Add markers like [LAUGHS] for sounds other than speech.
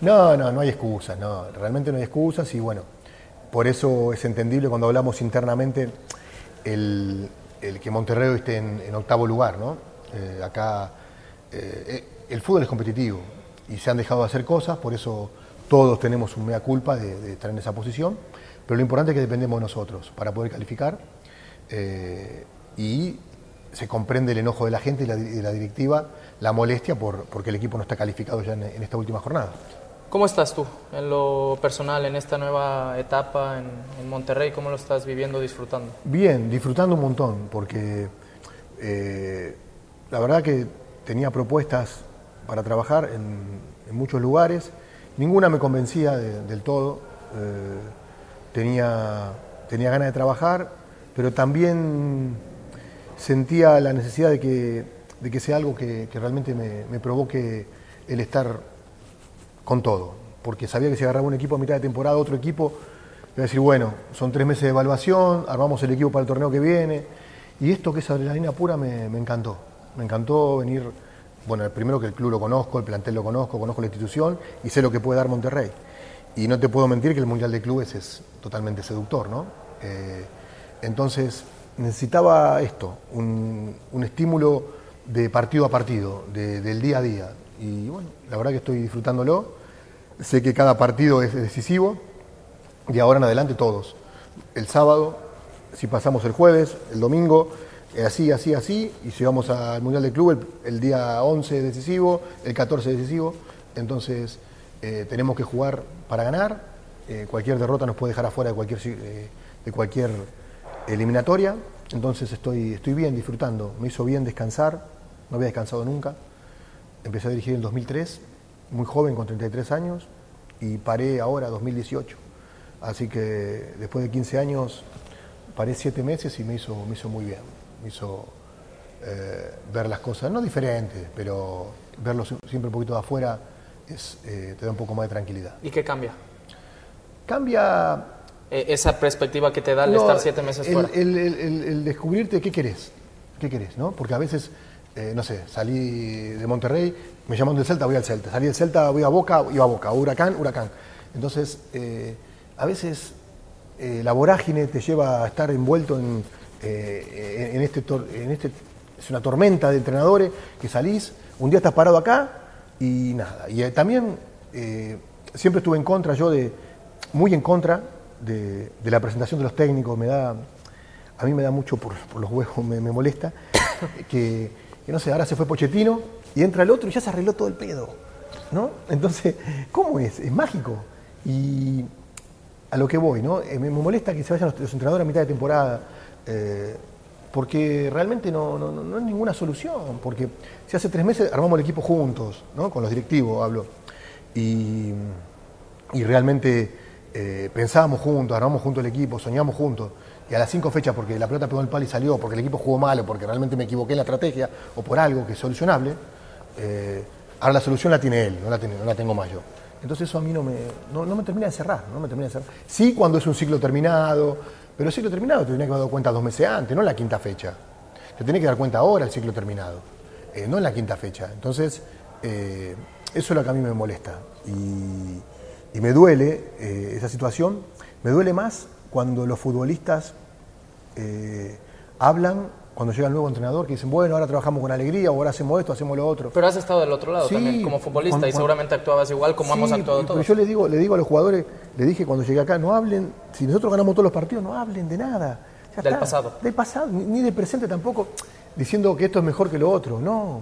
No, no, no hay excusas, no, realmente no hay excusas y bueno, por eso es entendible cuando hablamos internamente el, que Monterrey esté en, octavo lugar, ¿no? Eh, acá eh, el fútbol es competitivo y se han dejado de hacer cosas, por eso todos tenemos un mea culpa de, estar en esa posición, pero lo importante es que dependemos de nosotros para poder calificar eh, y se comprende el enojo de la gente y la, de la directiva, la molestia por, porque el equipo no está calificado ya en, en esta última jornada. ¿Cómo estás tú en lo personal, en esta nueva etapa en, Monterrey? ¿Cómo lo estás viviendo, disfrutando? Bien, disfrutando un montón, porque eh, la verdad que tenía propuestas para trabajar en, muchos lugares, ninguna me convencía de- del todo, eh, tenía, tenía ganas de trabajar, pero también sentía la necesidad de que, de que sea algo que, que realmente me, me provoque el estar con todo, porque sabía que si agarraba un equipo a mitad de temporada, otro equipo, iba a decir, bueno, son tres meses de evaluación, armamos el equipo para el torneo que viene, y esto que es adrenalina pura me, encantó, me encantó venir, bueno, primero que el club lo conozco, el plantel lo conozco, conozco la institución y sé lo que puede dar Monterrey. Y no te puedo mentir que el Mundial de Clubes es totalmente seductor, ¿no? Eh, entonces necesitaba esto, un, un estímulo de partido a partido, de- del día a día. Y bueno, la verdad que estoy disfrutándolo. Sé que cada partido es decisivo y ahora en adelante todos. El sábado, si pasamos el jueves, el domingo, eh, así, así, así, y si vamos al Mundial de Club, el, día 11 es decisivo, el 14 es decisivo, entonces eh, tenemos que jugar para ganar, eh, cualquier derrota nos puede dejar afuera de cualquier, eh, de cualquier eliminatoria, entonces estoy, estoy bien disfrutando, me hizo bien descansar, no había descansado nunca, empecé a dirigir en 2003, muy joven, con 33 años, y paré ahora, 2018. Así que después de 15 años, paré 7 meses y me hizo, me hizo muy bien. Me hizo eh, ver las cosas, no diferentes, pero verlo si- siempre un poquito de afuera es, eh, te da un poco más de tranquilidad. ¿Y qué cambia? Cambia Eh, esa perspectiva que te da el no, estar siete meses el, fuera. el- el- el- el descubrirte qué querés, qué querés, ¿no? Porque a veces, eh, no sé, salí de Monterrey, me llaman del Celta, voy al Celta, salí del Celta, voy a Boca, iba a Boca, Huracán, Huracán. Entonces, eh, a veces eh, la vorágine te lleva a estar envuelto en, en, este, en este, es una tormenta de entrenadores que salís, un día estás parado acá y nada. Y también siempre estuve en contra, yo de, muy en contra de, la presentación de los técnicos, me da, a mí me da mucho por, por los huevos, me, me molesta, que, que no sé, ahora se fue Pochettino y entra el otro y ya se arregló todo el pedo, ¿no? Entonces, [LAUGHS] ¿cómo es? Es mágico. Y a lo que voy, ¿no? Eh, me, molesta que se vayan los, entrenadores a mitad de temporada, eh, porque realmente no, no, no- no es ninguna solución, porque si hace tres meses armamos el equipo juntos, ¿no? Con los directivos hablo, y, y realmente eh, pensábamos juntos, armamos juntos el equipo, soñamos juntos, y a las cinco fechas porque la pelota pegó el palo y salió, porque el equipo jugó mal, o porque realmente me equivoqué en la estrategia, o por algo que es solucionable, eh, ahora la solución la tiene él, no la, tengo más yo. Entonces eso a mí no me, no, no me termina de cerrar, no me termina de cerrar. Sí cuando es un ciclo terminado, pero el ciclo terminado te tenía que dado cuenta dos meses antes, no en la quinta fecha. Te tenés que dar cuenta ahora el ciclo terminado, eh, no en la quinta fecha. Entonces, eso es lo que a mí me molesta. Y me duele eh, esa situación, me duele más cuando los futbolistas eh, hablan, cuando llega el nuevo entrenador, que dicen, bueno, ahora trabajamos con alegría, o ahora hacemos esto, hacemos lo otro. Pero has estado del otro lado Sí, también, como futbolista, cuando- y seguramente actuabas igual como hemos actuado pero todos. yo le digo, le digo a los jugadores, le dije cuando llegué acá, no hablen, si nosotros ganamos todos los partidos, no hablen de nada. Ya Del está. pasado. Del pasado, ni, ni del presente tampoco, diciendo que esto es mejor que lo otro, no.